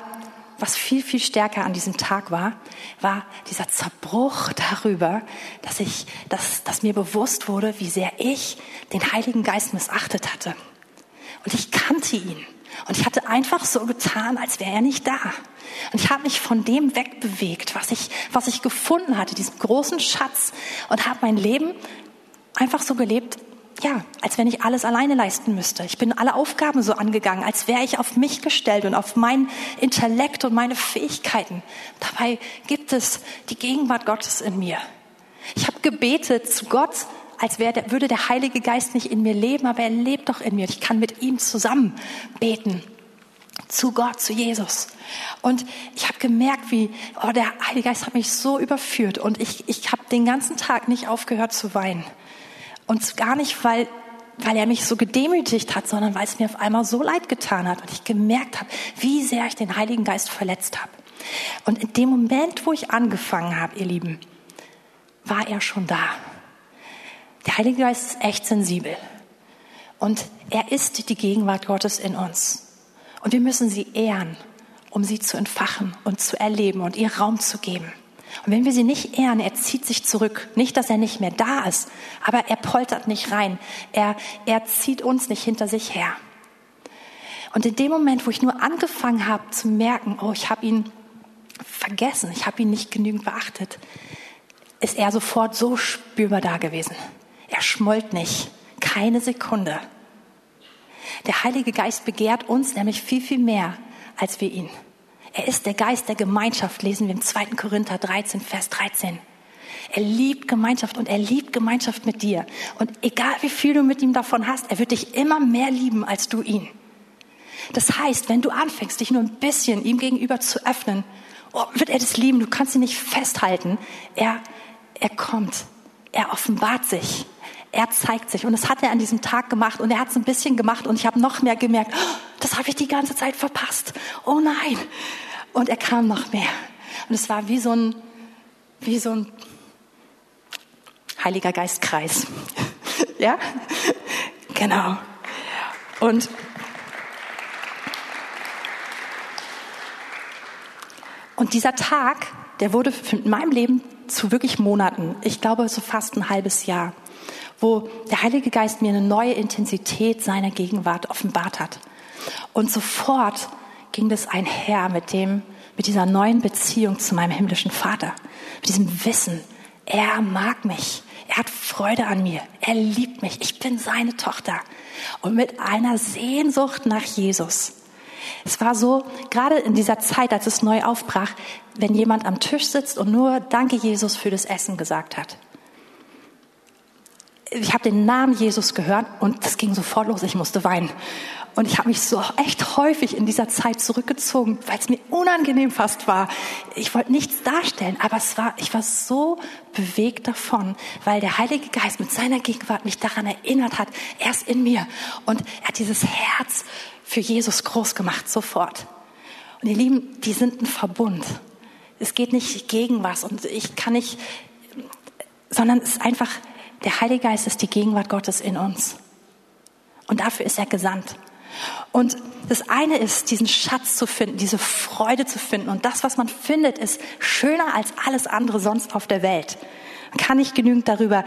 was viel, viel stärker an diesem Tag war, war dieser Zerbruch darüber, dass ich, dass, dass mir bewusst wurde, wie sehr ich den Heiligen Geist missachtet hatte. Und ich kannte ihn. Und ich hatte einfach so getan, als wäre er nicht da. Und ich habe mich von dem wegbewegt, was ich, was ich gefunden hatte, diesem großen Schatz, und habe mein Leben einfach so gelebt, ja, als wenn ich alles alleine leisten müsste. Ich bin alle Aufgaben so angegangen, als wäre ich auf mich gestellt und auf mein Intellekt und meine Fähigkeiten. Dabei gibt es die Gegenwart Gottes in mir. Ich habe gebetet zu Gott, als wäre, würde der Heilige Geist nicht in mir leben, aber er lebt doch in mir. Ich kann mit ihm zusammen beten zu Gott, zu Jesus. Und ich habe gemerkt, wie oh, der Heilige Geist hat mich so überführt und ich, ich habe den ganzen Tag nicht aufgehört zu weinen. Und gar nicht, weil, weil er mich so gedemütigt hat, sondern weil es mir auf einmal so leid getan hat und ich gemerkt habe, wie sehr ich den Heiligen Geist verletzt habe. Und in dem Moment, wo ich angefangen habe, ihr Lieben, war er schon da. Der Heilige Geist ist echt sensibel. Und er ist die Gegenwart Gottes in uns. Und wir müssen sie ehren, um sie zu entfachen und zu erleben und ihr Raum zu geben. Und wenn wir sie nicht ehren, er zieht sich zurück. Nicht, dass er nicht mehr da ist, aber er poltert nicht rein. Er, er zieht uns nicht hinter sich her. Und in dem Moment, wo ich nur angefangen habe zu merken, oh, ich habe ihn vergessen, ich habe ihn nicht genügend beachtet, ist er sofort so spürbar da gewesen. Er schmollt nicht, keine Sekunde. Der Heilige Geist begehrt uns nämlich viel, viel mehr als wir ihn. Er ist der Geist der Gemeinschaft, lesen wir im 2. Korinther 13, Vers 13. Er liebt Gemeinschaft und er liebt Gemeinschaft mit dir. Und egal wie viel du mit ihm davon hast, er wird dich immer mehr lieben als du ihn. Das heißt, wenn du anfängst, dich nur ein bisschen ihm gegenüber zu öffnen, oh, wird er das lieben. Du kannst ihn nicht festhalten. Er, er kommt. Er offenbart sich. Er zeigt sich. Und das hat er an diesem Tag gemacht. Und er hat es ein bisschen gemacht. Und ich habe noch mehr gemerkt, oh, das habe ich die ganze Zeit verpasst. Oh nein. Und er kam noch mehr. Und es war wie so ein, wie so ein Heiliger Geistkreis. [laughs] ja? Genau. Und Und dieser Tag, der wurde in meinem Leben zu wirklich Monaten. Ich glaube, so fast ein halbes Jahr wo der Heilige Geist mir eine neue Intensität seiner Gegenwart offenbart hat. Und sofort ging das einher mit dem, mit dieser neuen Beziehung zu meinem himmlischen Vater, mit diesem Wissen, er mag mich, er hat Freude an mir, er liebt mich, ich bin seine Tochter. Und mit einer Sehnsucht nach Jesus. Es war so, gerade in dieser Zeit, als es neu aufbrach, wenn jemand am Tisch sitzt und nur Danke Jesus für das Essen gesagt hat ich habe den Namen Jesus gehört und das ging sofort los. Ich musste weinen. Und ich habe mich so echt häufig in dieser Zeit zurückgezogen, weil es mir unangenehm fast war. Ich wollte nichts darstellen, aber es war, ich war so bewegt davon, weil der Heilige Geist mit seiner Gegenwart mich daran erinnert hat, er ist in mir. Und er hat dieses Herz für Jesus groß gemacht, sofort. Und ihr Lieben, die sind ein Verbund. Es geht nicht gegen was und ich kann nicht, sondern es ist einfach, der Heilige Geist ist die Gegenwart Gottes in uns. Und dafür ist er gesandt. Und das eine ist, diesen Schatz zu finden, diese Freude zu finden. Und das, was man findet, ist schöner als alles andere sonst auf der Welt. Man kann nicht genügend darüber,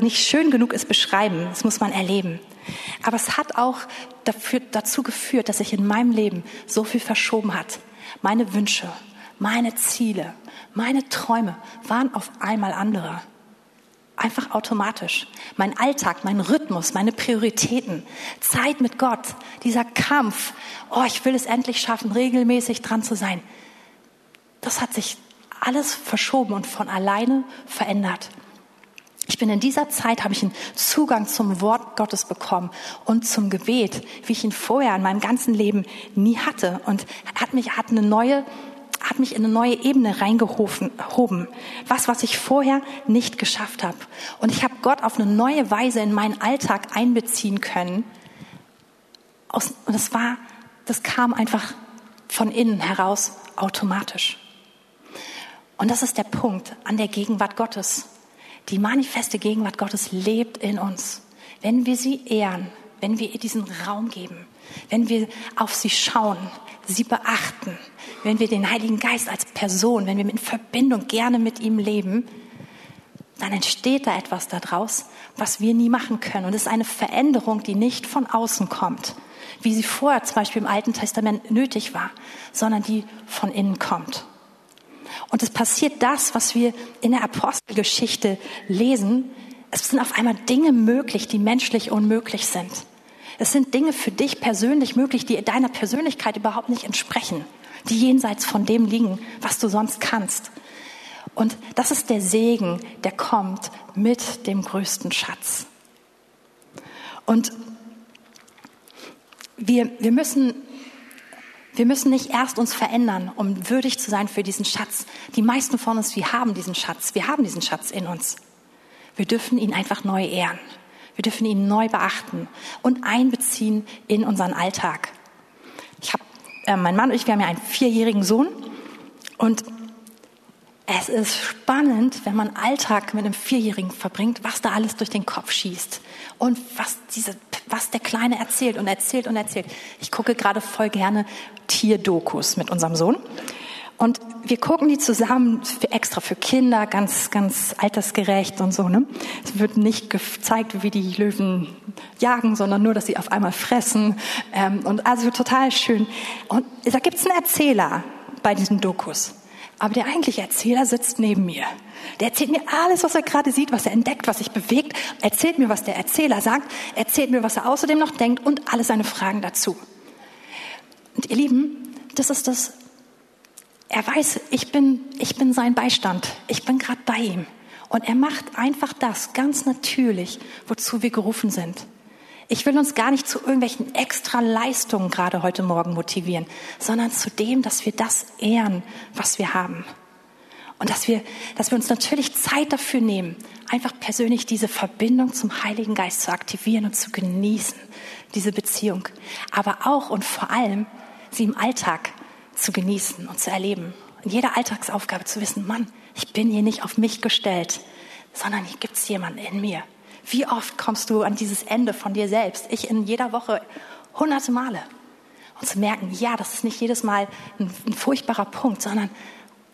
nicht schön genug es beschreiben. Das muss man erleben. Aber es hat auch dafür, dazu geführt, dass sich in meinem Leben so viel verschoben hat. Meine Wünsche, meine Ziele, meine Träume waren auf einmal andere. Einfach automatisch. Mein Alltag, mein Rhythmus, meine Prioritäten, Zeit mit Gott, dieser Kampf, oh, ich will es endlich schaffen, regelmäßig dran zu sein. Das hat sich alles verschoben und von alleine verändert. Ich bin in dieser Zeit, habe ich einen Zugang zum Wort Gottes bekommen und zum Gebet, wie ich ihn vorher in meinem ganzen Leben nie hatte. Und hat mich, hat eine neue hat mich in eine neue Ebene reingehoben. Was, was ich vorher nicht geschafft habe. Und ich habe Gott auf eine neue Weise in meinen Alltag einbeziehen können. und das war, das kam einfach von innen heraus automatisch. Und das ist der Punkt an der Gegenwart Gottes. Die manifeste Gegenwart Gottes lebt in uns. Wenn wir sie ehren, wenn wir ihr diesen Raum geben, wenn wir auf sie schauen, sie beachten, wenn wir den Heiligen Geist als Person, wenn wir in Verbindung gerne mit ihm leben, dann entsteht da etwas daraus, was wir nie machen können. Und es ist eine Veränderung, die nicht von außen kommt, wie sie vorher zum Beispiel im Alten Testament nötig war, sondern die von innen kommt. Und es passiert das, was wir in der Apostelgeschichte lesen. Es sind auf einmal Dinge möglich, die menschlich unmöglich sind. Es sind Dinge für dich persönlich möglich, die deiner Persönlichkeit überhaupt nicht entsprechen, die jenseits von dem liegen, was du sonst kannst. Und das ist der Segen, der kommt mit dem größten Schatz. Und wir, wir, müssen, wir müssen nicht erst uns verändern, um würdig zu sein für diesen Schatz. Die meisten von uns, wir haben diesen Schatz. Wir haben diesen Schatz in uns. Wir dürfen ihn einfach neu ehren. Wir dürfen ihn neu beachten und einbeziehen in unseren Alltag. Ich habe, äh, mein Mann und ich, wir haben ja einen vierjährigen Sohn und es ist spannend, wenn man Alltag mit einem Vierjährigen verbringt, was da alles durch den Kopf schießt und was diese, was der Kleine erzählt und erzählt und erzählt. Ich gucke gerade voll gerne Tierdokus mit unserem Sohn und wir gucken die zusammen für, extra für Kinder, ganz, ganz altersgerecht und so. Ne? Es wird nicht gezeigt, wie die Löwen jagen, sondern nur, dass sie auf einmal fressen. Ähm, und also total schön. Und da gibt's einen Erzähler bei diesen Dokus. Aber der eigentliche Erzähler sitzt neben mir. Der erzählt mir alles, was er gerade sieht, was er entdeckt, was sich bewegt. Erzählt mir, was der Erzähler sagt. Erzählt mir, was er außerdem noch denkt und alle seine Fragen dazu. Und ihr Lieben, das ist das er weiß, ich bin, ich bin sein Beistand. Ich bin gerade bei ihm. Und er macht einfach das ganz natürlich, wozu wir gerufen sind. Ich will uns gar nicht zu irgendwelchen extra Leistungen gerade heute Morgen motivieren, sondern zu dem, dass wir das ehren, was wir haben. Und dass wir, dass wir uns natürlich Zeit dafür nehmen, einfach persönlich diese Verbindung zum Heiligen Geist zu aktivieren und zu genießen, diese Beziehung. Aber auch und vor allem sie im Alltag zu genießen und zu erleben. In jeder Alltagsaufgabe zu wissen, Mann, ich bin hier nicht auf mich gestellt, sondern hier gibt es jemanden in mir. Wie oft kommst du an dieses Ende von dir selbst? Ich in jeder Woche hunderte Male. Und zu merken, ja, das ist nicht jedes Mal ein, ein furchtbarer Punkt, sondern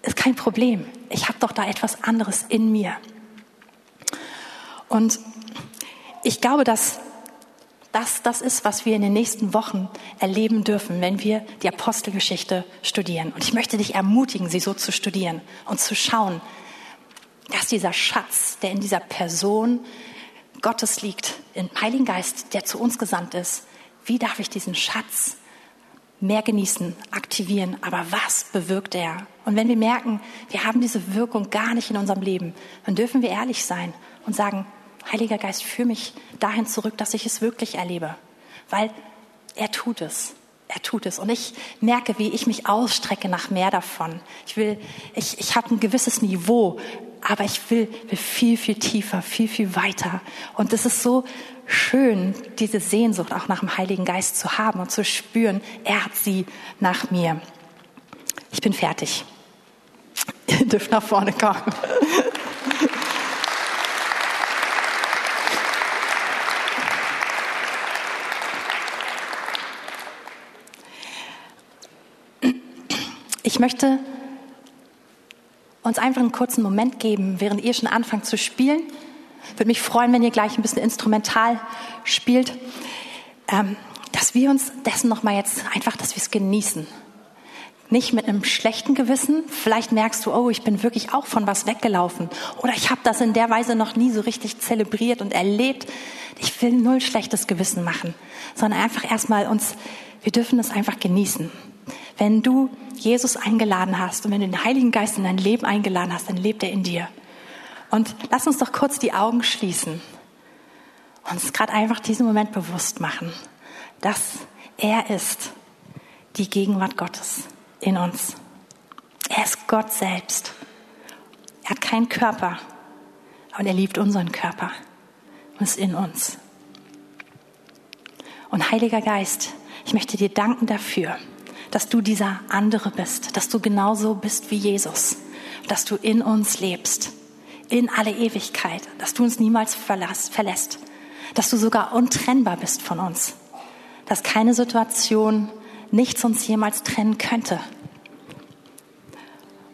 ist kein Problem. Ich habe doch da etwas anderes in mir. Und ich glaube, dass das das ist, was wir in den nächsten Wochen erleben dürfen, wenn wir die Apostelgeschichte studieren. Und ich möchte dich ermutigen, sie so zu studieren und zu schauen, dass dieser Schatz, der in dieser Person Gottes liegt, im Heiligen Geist, der zu uns gesandt ist, wie darf ich diesen Schatz mehr genießen, aktivieren, aber was bewirkt er? Und wenn wir merken, wir haben diese Wirkung gar nicht in unserem Leben, dann dürfen wir ehrlich sein und sagen, Heiliger Geist, führe mich dahin zurück, dass ich es wirklich erlebe. Weil er tut es. Er tut es. Und ich merke, wie ich mich ausstrecke nach mehr davon. Ich will, ich, ich habe ein gewisses Niveau, aber ich will, will viel, viel tiefer, viel, viel weiter. Und es ist so schön, diese Sehnsucht auch nach dem Heiligen Geist zu haben und zu spüren, er hat sie nach mir. Ich bin fertig. [laughs] Ihr dürft nach vorne kommen. Ich möchte uns einfach einen kurzen Moment geben, während ihr schon anfangt zu spielen. Würde mich freuen, wenn ihr gleich ein bisschen instrumental spielt, ähm, dass wir uns dessen nochmal jetzt einfach, dass wir es genießen. Nicht mit einem schlechten Gewissen. Vielleicht merkst du, oh, ich bin wirklich auch von was weggelaufen. Oder ich habe das in der Weise noch nie so richtig zelebriert und erlebt. Ich will null schlechtes Gewissen machen, sondern einfach erstmal uns, wir dürfen es einfach genießen. Wenn du Jesus eingeladen hast und wenn du den Heiligen Geist in dein Leben eingeladen hast, dann lebt er in dir. Und lass uns doch kurz die Augen schließen und uns gerade einfach diesen Moment bewusst machen, dass er ist die Gegenwart Gottes in uns. Er ist Gott selbst. Er hat keinen Körper, aber er liebt unseren Körper und ist in uns. Und Heiliger Geist, ich möchte dir danken dafür, dass du dieser andere bist, dass du genauso bist wie Jesus, dass du in uns lebst, in alle Ewigkeit, dass du uns niemals verlässt, dass du sogar untrennbar bist von uns, dass keine Situation nichts uns jemals trennen könnte.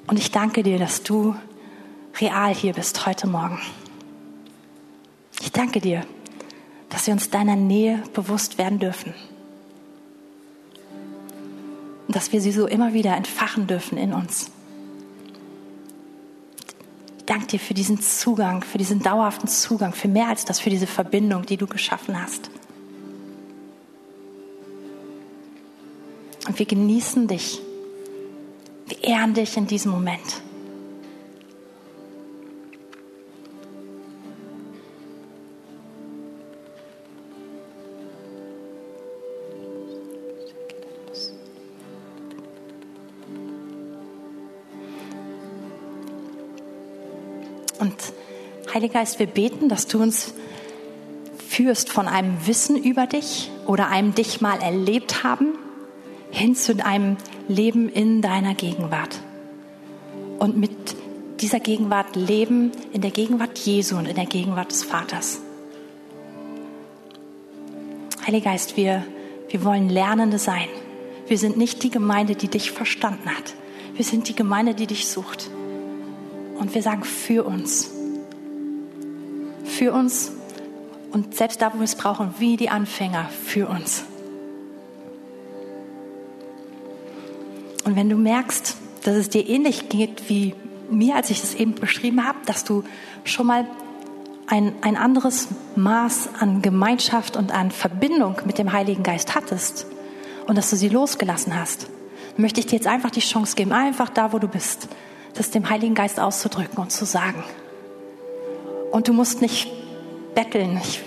Und ich danke dir, dass du real hier bist heute Morgen. Ich danke dir, dass wir uns deiner Nähe bewusst werden dürfen dass wir sie so immer wieder entfachen dürfen in uns. Ich danke dir für diesen Zugang, für diesen dauerhaften Zugang, für mehr als das, für diese Verbindung, die du geschaffen hast. Und wir genießen dich. Wir ehren dich in diesem Moment. Und Heiliger Geist, wir beten, dass du uns führst von einem Wissen über dich oder einem dich mal erlebt haben hin zu einem Leben in deiner Gegenwart. Und mit dieser Gegenwart leben in der Gegenwart Jesu und in der Gegenwart des Vaters. Heiliger Geist, wir, wir wollen Lernende sein. Wir sind nicht die Gemeinde, die dich verstanden hat. Wir sind die Gemeinde, die dich sucht. Und wir sagen für uns. Für uns. Und selbst da, wo wir es brauchen, wie die Anfänger, für uns. Und wenn du merkst, dass es dir ähnlich geht wie mir, als ich das eben beschrieben habe, dass du schon mal ein, ein anderes Maß an Gemeinschaft und an Verbindung mit dem Heiligen Geist hattest und dass du sie losgelassen hast, möchte ich dir jetzt einfach die Chance geben, einfach da, wo du bist, das dem Heiligen Geist auszudrücken und zu sagen. Und du musst nicht betteln. Ich,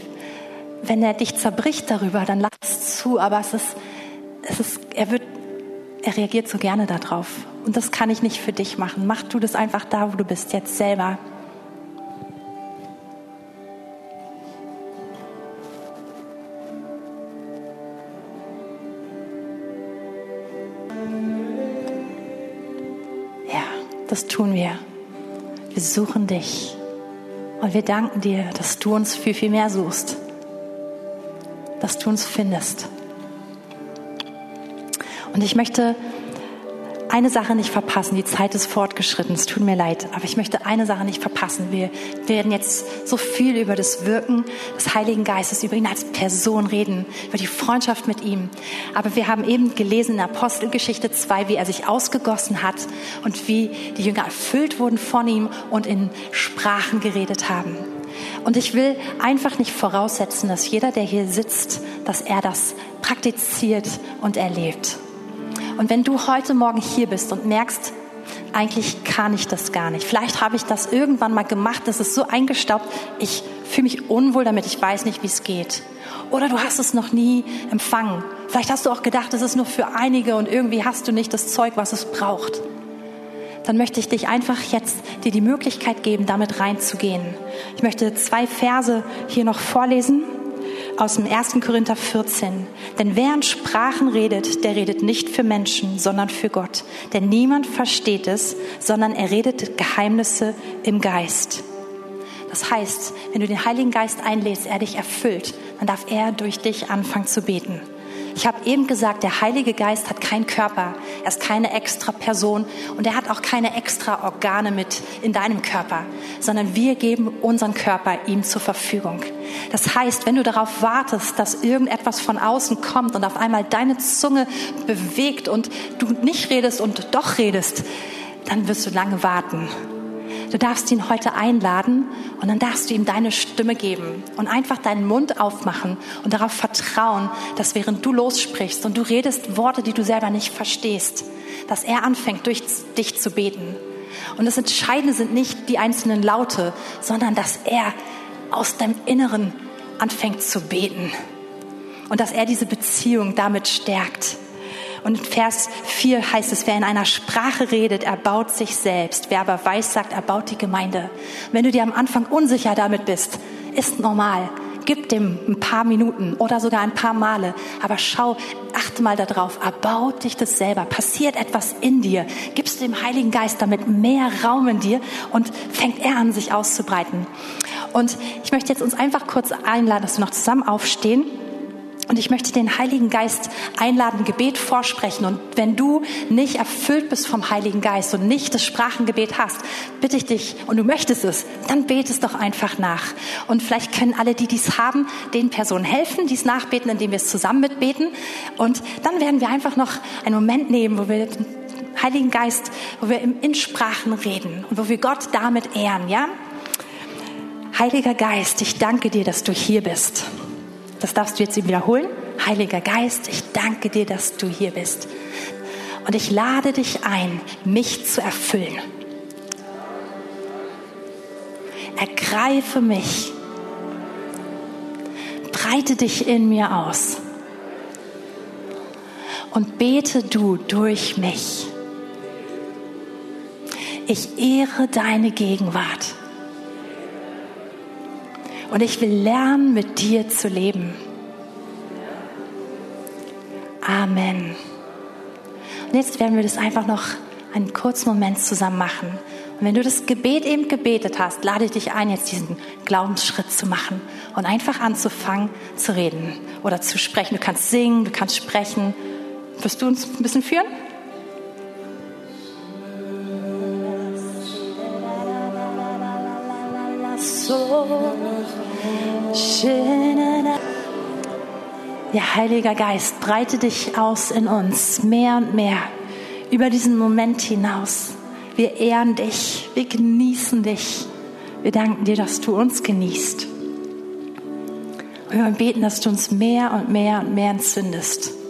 wenn er dich zerbricht darüber, dann lass es zu. Aber es ist, es ist, er wird, er reagiert so gerne darauf. Und das kann ich nicht für dich machen. Mach du das einfach da, wo du bist, jetzt selber. Das tun wir. Wir suchen dich. Und wir danken dir, dass du uns viel, viel mehr suchst. Dass du uns findest. Und ich möchte eine Sache nicht verpassen. Die Zeit ist fortgeschritten. Es tut mir leid. Aber ich möchte eine Sache nicht verpassen. Wir werden jetzt so viel über das Wirken des Heiligen Geistes, über ihn als Person reden, über die Freundschaft mit ihm. Aber wir haben eben gelesen in Apostelgeschichte 2, wie er sich ausgegossen hat und wie die Jünger erfüllt wurden von ihm und in Sprachen geredet haben. Und ich will einfach nicht voraussetzen, dass jeder, der hier sitzt, dass er das praktiziert und erlebt. Und wenn du heute Morgen hier bist und merkst, eigentlich kann ich das gar nicht. Vielleicht habe ich das irgendwann mal gemacht, das ist so eingestaubt, ich fühle mich unwohl damit, ich weiß nicht, wie es geht. Oder du hast es noch nie empfangen. Vielleicht hast du auch gedacht, es ist nur für einige und irgendwie hast du nicht das Zeug, was es braucht. Dann möchte ich dich einfach jetzt dir die Möglichkeit geben, damit reinzugehen. Ich möchte zwei Verse hier noch vorlesen aus dem 1. Korinther 14. Denn wer in Sprachen redet, der redet nicht für Menschen, sondern für Gott. Denn niemand versteht es, sondern er redet Geheimnisse im Geist. Das heißt, wenn du den Heiligen Geist einlädst, er dich erfüllt, dann darf er durch dich anfangen zu beten. Ich habe eben gesagt, der Heilige Geist hat keinen Körper, er ist keine extra Person und er hat auch keine extra Organe mit in deinem Körper, sondern wir geben unseren Körper ihm zur Verfügung. Das heißt, wenn du darauf wartest, dass irgendetwas von außen kommt und auf einmal deine Zunge bewegt und du nicht redest und doch redest, dann wirst du lange warten. Du darfst ihn heute einladen und dann darfst du ihm deine Stimme geben und einfach deinen Mund aufmachen und darauf vertrauen, dass während du lossprichst und du redest Worte, die du selber nicht verstehst, dass er anfängt, durch dich zu beten. Und das Entscheidende sind nicht die einzelnen Laute, sondern dass er aus deinem Inneren anfängt zu beten und dass er diese Beziehung damit stärkt. Und in Vers 4 heißt es, wer in einer Sprache redet, erbaut sich selbst. Wer aber weiß sagt, erbaut die Gemeinde. Wenn du dir am Anfang unsicher damit bist, ist normal. Gib dem ein paar Minuten oder sogar ein paar Male. Aber schau, achte mal darauf. Erbaut dich das selber. Passiert etwas in dir. Gibst dem Heiligen Geist damit mehr Raum in dir und fängt er an, sich auszubreiten. Und ich möchte jetzt uns einfach kurz einladen, dass wir noch zusammen aufstehen. Und ich möchte den Heiligen Geist einladen, Gebet vorsprechen. Und wenn du nicht erfüllt bist vom Heiligen Geist und nicht das Sprachengebet hast, bitte ich dich und du möchtest es, dann betest doch einfach nach. Und vielleicht können alle, die dies haben, den Personen helfen, dies nachbeten, indem wir es zusammen mitbeten. Und dann werden wir einfach noch einen Moment nehmen, wo wir den Heiligen Geist, wo wir in Sprachen reden und wo wir Gott damit ehren, ja? Heiliger Geist, ich danke dir, dass du hier bist. Das darfst du jetzt wiederholen. Heiliger Geist, ich danke dir, dass du hier bist. Und ich lade dich ein, mich zu erfüllen. Ergreife mich. Breite dich in mir aus. Und bete du durch mich. Ich ehre deine Gegenwart. Und ich will lernen, mit dir zu leben. Amen. Und jetzt werden wir das einfach noch einen kurzen Moment zusammen machen. Und wenn du das Gebet eben gebetet hast, lade ich dich ein, jetzt diesen Glaubensschritt zu machen und einfach anzufangen zu reden oder zu sprechen. Du kannst singen, du kannst sprechen. Wirst du uns ein bisschen führen? So. Ja, Heiliger Geist, breite dich aus in uns, mehr und mehr, über diesen Moment hinaus. Wir ehren dich, wir genießen dich. Wir danken dir, dass du uns genießt. Und wir beten, dass du uns mehr und mehr und mehr entzündest.